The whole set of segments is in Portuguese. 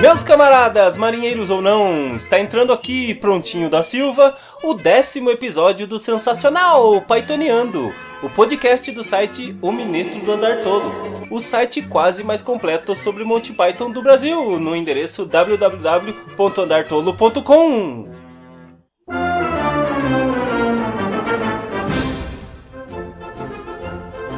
Meus camaradas, marinheiros ou não, está entrando aqui, prontinho da Silva, o décimo episódio do sensacional Paitoneando, o podcast do site O Ministro do Andar Tolo, o site quase mais completo sobre Monty Python do Brasil, no endereço www.andartolo.com.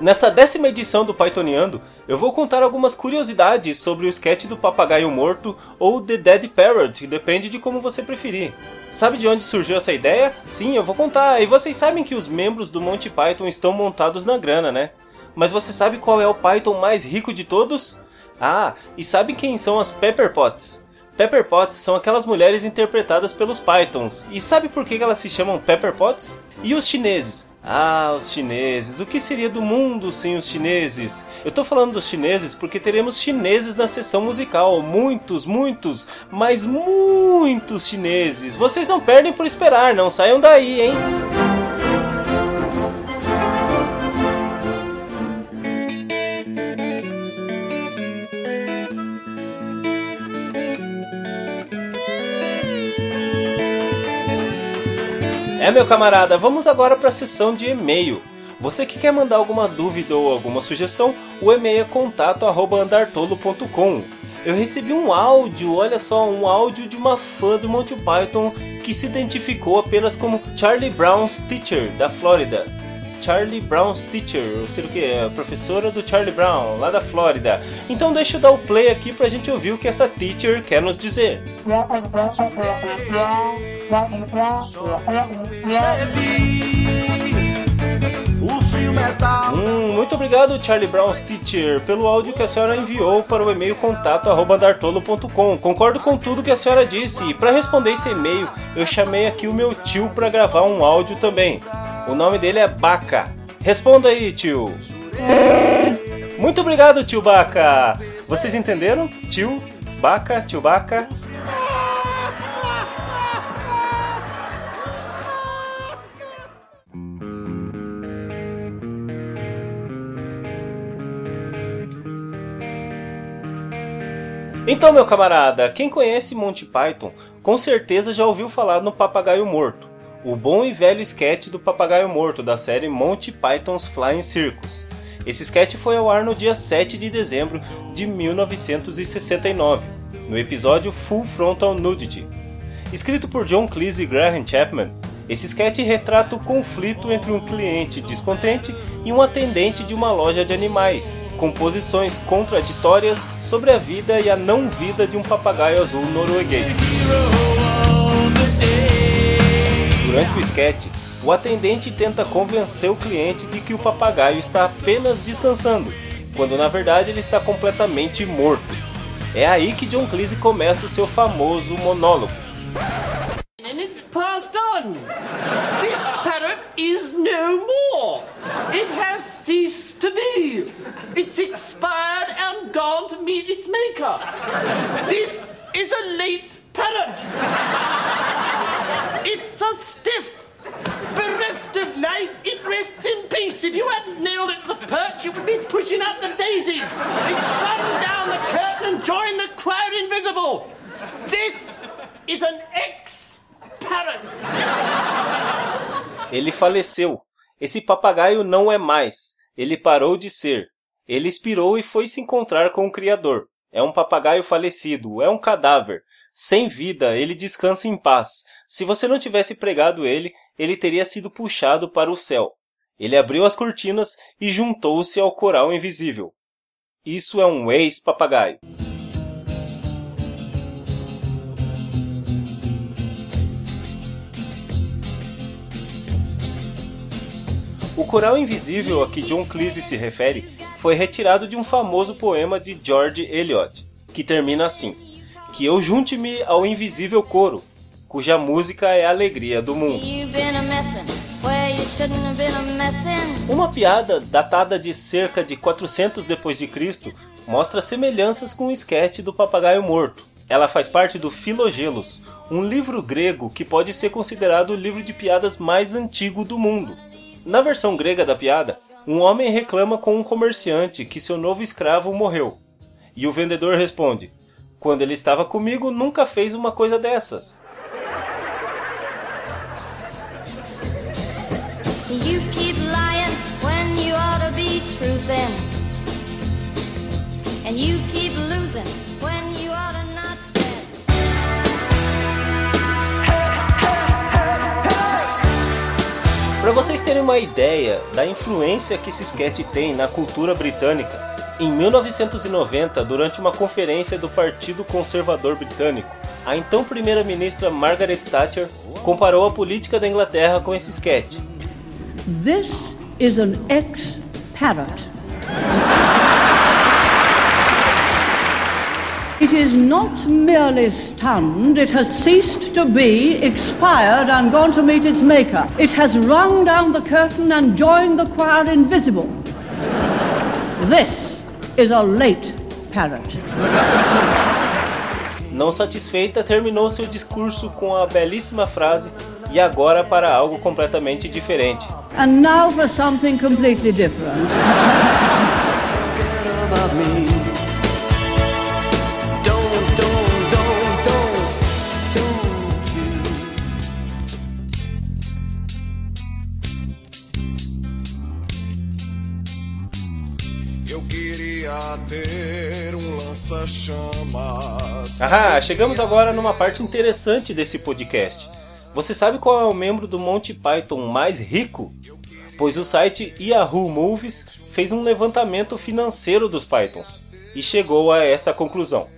Nesta décima edição do Pythoniando, eu vou contar algumas curiosidades sobre o sketch do papagaio morto ou The Dead Parrot, depende de como você preferir. Sabe de onde surgiu essa ideia? Sim, eu vou contar. E vocês sabem que os membros do Monty Python estão montados na grana, né? Mas você sabe qual é o Python mais rico de todos? Ah, e sabe quem são as Pepper Potts? Pepper Potts são aquelas mulheres interpretadas pelos Pythons. E sabe por que elas se chamam Pepper Potts? E os chineses? Ah, os chineses. O que seria do mundo sem os chineses? Eu tô falando dos chineses porque teremos chineses na sessão musical. Muitos, muitos, mas muitos chineses. Vocês não perdem por esperar, não saiam daí, hein? É, meu camarada, vamos agora para a sessão de e-mail. Você que quer mandar alguma dúvida ou alguma sugestão, o e-mail é contato@andartolo.com. Eu recebi um áudio, olha só, um áudio de uma fã do Monty Python que se identificou apenas como Charlie Brown's Teacher da Flórida. Charlie Brown's Teacher, ou seja o que? É a professora do Charlie Brown, lá da Flórida. Então deixa eu dar o play aqui pra gente ouvir o que essa teacher quer nos dizer. Hum, muito obrigado, Charlie Brown's Teacher, pelo áudio que a senhora enviou para o e-mail contato@dartolo.com. Concordo com tudo que a senhora disse e para responder esse e-mail, eu chamei aqui o meu tio para gravar um áudio também. O nome dele é Baca. Responda aí, tio. Muito obrigado, tio Baca. Vocês entenderam? Tio Baca, tio Baca. Então, meu camarada, quem conhece Monty Python com certeza já ouviu falar no Papagaio Morto, o bom e velho sketch do Papagaio Morto da série Monty Python's Flying Circus. Esse sketch foi ao ar no dia 7 de dezembro de 1969, no episódio Full Frontal Nudity. Escrito por John Cleese e Graham Chapman, esse sketch retrata o conflito entre um cliente descontente e um atendente de uma loja de animais, com posições contraditórias sobre a vida e a não vida de um papagaio azul norueguês. Durante o sketch, o atendente tenta convencer o cliente de que o papagaio está apenas descansando, quando na verdade ele está completamente morto. É aí que John Cleese começa o seu famoso monólogo. And it's passed on. This parrot is no more. It has ceased to be. It's expired meet its maker. This is a late parrot. It's a stiff. Bereft of life, it rests in peace. If you hadn't nailed it to the perch, it would be pushing up the daisies. It's run down the curtain and joined the crowd invisible. This is an ex parrot. Ele faleceu. Esse papagaio não é mais. Ele parou de ser. Ele expirou e foi se encontrar com o Criador. É um papagaio falecido, é um cadáver. Sem vida, ele descansa em paz. Se você não tivesse pregado ele, ele teria sido puxado para o céu. Ele abriu as cortinas e juntou-se ao coral invisível. Isso é um ex-papagaio. O coral invisível a que John Cleese se refere foi retirado de um famoso poema de George Eliot, que termina assim: Que eu junte-me ao invisível coro, cuja música é a alegria do mundo. Uma piada datada de cerca de 400 depois de Cristo mostra semelhanças com o esquete do papagaio morto. Ela faz parte do Filogelos, um livro grego que pode ser considerado o livro de piadas mais antigo do mundo. Na versão grega da piada, um homem reclama com um comerciante que seu novo escravo morreu. E o vendedor responde: Quando ele estava comigo, nunca fez uma coisa dessas. You keep lying when you ought to be truthin'. And you keep losing when Para vocês terem uma ideia da influência que esse sketch tem na cultura britânica, em 1990, durante uma conferência do Partido Conservador Britânico, a então primeira-ministra Margaret Thatcher comparou a política da Inglaterra com esse sketch This is an ex-parrot. It is not merely stunned, it has ceased to be, expired, and gone to meet its maker. It has rung down the curtain and joined the choir invisible. This is a late parrot. Não satisfeita, terminou seu discurso com a belíssima frase: E agora para algo completamente diferente. And now for something completely different. Eu queria ter um lança-chamas. Ah, chegamos agora numa parte interessante desse podcast. Você sabe qual é o membro do Monty Python mais rico? Pois o site Yahoo Movies fez um levantamento financeiro dos Pythons e chegou a esta conclusão.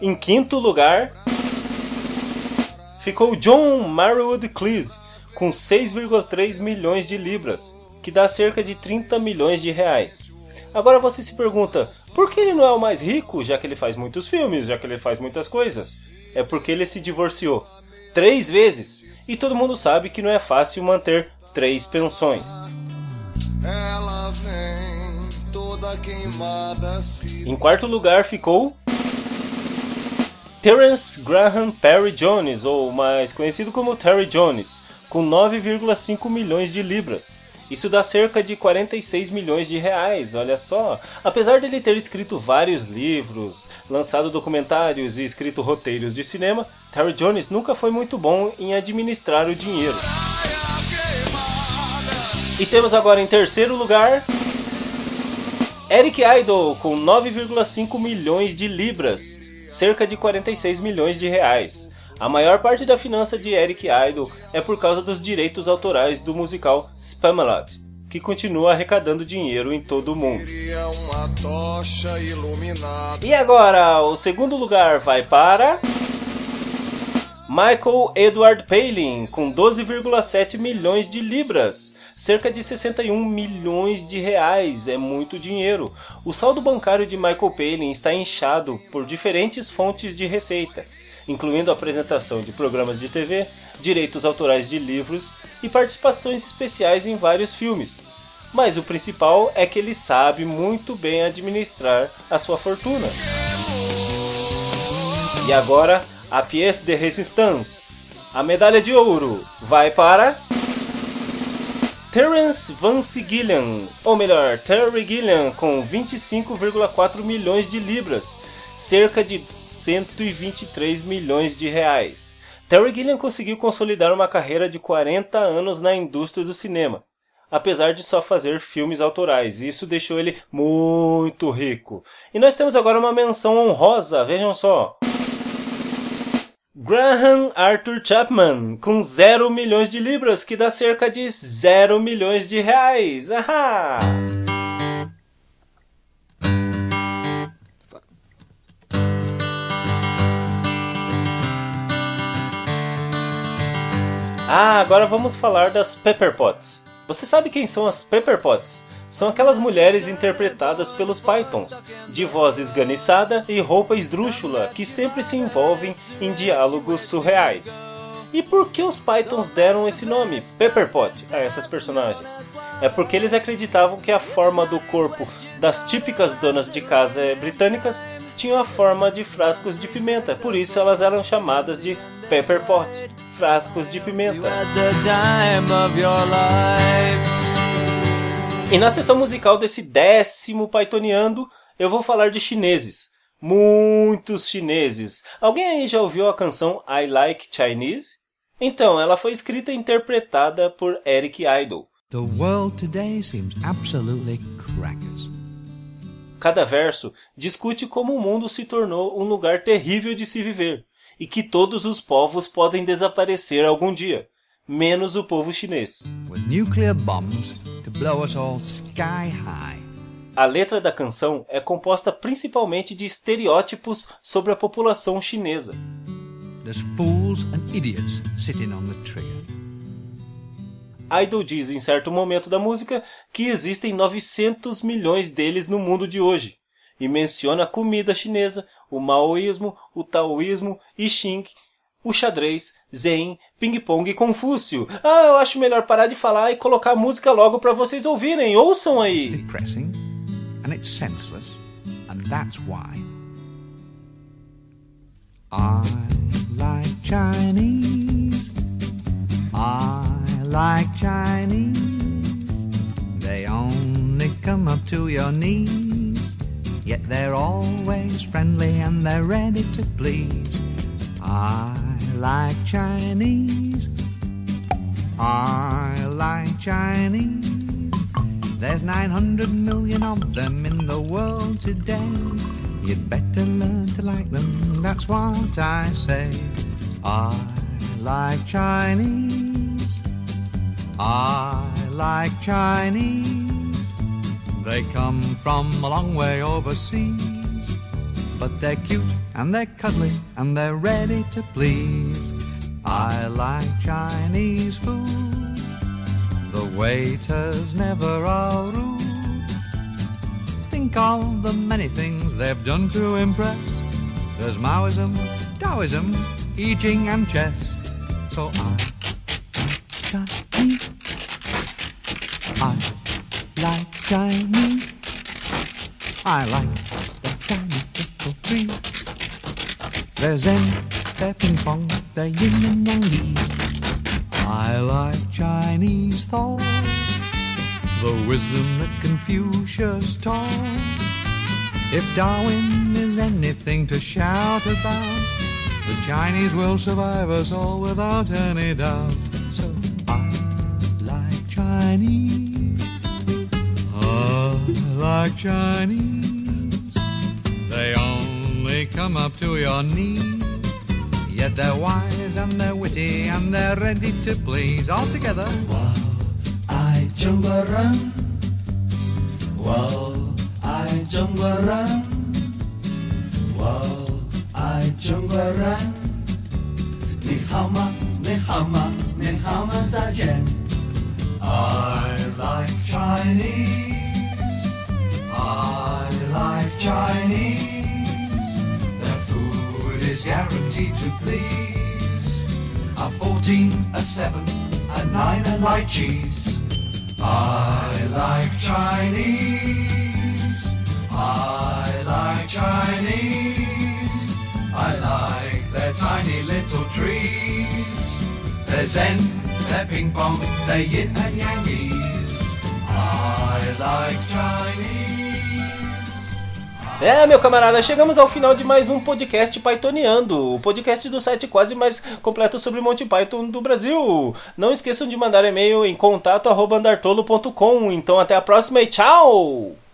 Em quinto lugar, ficou John Marwood Cleese com 6,3 milhões de libras, que dá cerca de 30 milhões de reais. Agora você se pergunta, por que ele não é o mais rico, já que ele faz muitos filmes, já que ele faz muitas coisas? É porque ele se divorciou três vezes. E todo mundo sabe que não é fácil manter três pensões. Ela vem toda queimada Em quarto lugar ficou Terence Graham Perry Jones, ou mais conhecido como Terry Jones, com 9,5 milhões de libras. Isso dá cerca de 46 milhões de reais, olha só. Apesar dele ter escrito vários livros, lançado documentários e escrito roteiros de cinema, Terry Jones nunca foi muito bom em administrar o dinheiro. E temos agora em terceiro lugar Eric Idle com 9,5 milhões de libras, cerca de 46 milhões de reais. A maior parte da finança de Eric Idle é por causa dos direitos autorais do musical Spamalot, que continua arrecadando dinheiro em todo o mundo. E agora, o segundo lugar vai para. Michael Edward Palin, com 12,7 milhões de libras, cerca de 61 milhões de reais, é muito dinheiro. O saldo bancário de Michael Palin está inchado por diferentes fontes de receita incluindo a apresentação de programas de TV, direitos autorais de livros e participações especiais em vários filmes. Mas o principal é que ele sabe muito bem administrar a sua fortuna. E agora, a pièce de résistance. A medalha de ouro vai para Terence Vance Gilliam, ou melhor, Terry Gilliam, com 25,4 milhões de libras, cerca de 123 milhões de reais. Terry Gilliam conseguiu consolidar uma carreira de 40 anos na indústria do cinema, apesar de só fazer filmes autorais. Isso deixou ele muito rico. E nós temos agora uma menção honrosa, vejam só. Graham Arthur Chapman, com 0 milhões de libras, que dá cerca de 0 milhões de reais. Ahá! Ah, agora vamos falar das Pepper Pots. Você sabe quem são as Pepper Pots? São aquelas mulheres interpretadas pelos Pythons, de voz esganiçada e roupa esdrúxula, que sempre se envolvem em diálogos surreais. E por que os Pythons deram esse nome, Pepperpot, a essas personagens? É porque eles acreditavam que a forma do corpo das típicas donas de casa britânicas tinham a forma de frascos de pimenta, por isso elas eram chamadas de pepper pot, frascos de pimenta. E na sessão musical desse décimo Pythoniando, eu vou falar de chineses. Muitos chineses. Alguém aí já ouviu a canção I Like Chinese? Então, ela foi escrita e interpretada por Eric Idle. The world today seems absolutely crackers. Cada verso discute como o mundo se tornou um lugar terrível de se viver e que todos os povos podem desaparecer algum dia, menos o povo chinês. A letra da canção é composta principalmente de estereótipos sobre a população chinesa. There's fools and idiots sitting on the trigger. Idol diz em certo momento da música que existem 900 milhões deles no mundo de hoje e menciona a comida chinesa, o maoísmo, o taoísmo, I Ching, o xadrez, Zen, ping-pong e Confúcio. Ah, eu acho melhor parar de falar e colocar a música logo para vocês ouvirem. Ouçam aí. It's depressing and it's senseless and that's why I like Chinese. I like Chinese. They only come up to your knees, yet they're always friendly and they're ready to please. I like Chinese. I like Chinese. There's 900 million of them in the world today. You'd better learn to like them, that's what I say. I like Chinese. I like Chinese. They come from a long way overseas. But they're cute and they're cuddly and they're ready to please. I like Chinese food. The waiters never are rude. Think of the many things they've done to impress. There's Maoism, Taoism, I Ching and chess. So I Chinese. I like the Chinese little tree. There's Zen, their ping pong, their yin and yang bees. I like Chinese thought, the wisdom that Confucius taught. If Darwin is anything to shout about, the Chinese will survive us all without any doubt. Like Chinese. They only come up to your knees. Yet they're wise and they're witty and they're ready to please all together. While I jungle run, while I jungle run, while I. 你好40 to please. A 14, a 7, a 9, and like cheese. I like Chinese. I like Chinese. I like their tiny little trees. Their zen, their ping pong, their yin and yangies. I like Chinese. É, meu camarada, chegamos ao final de mais um podcast Pythoniando, o podcast do site quase mais completo sobre Monty Python do Brasil. Não esqueçam de mandar e-mail em contato@andartolo.com. Então até a próxima e tchau.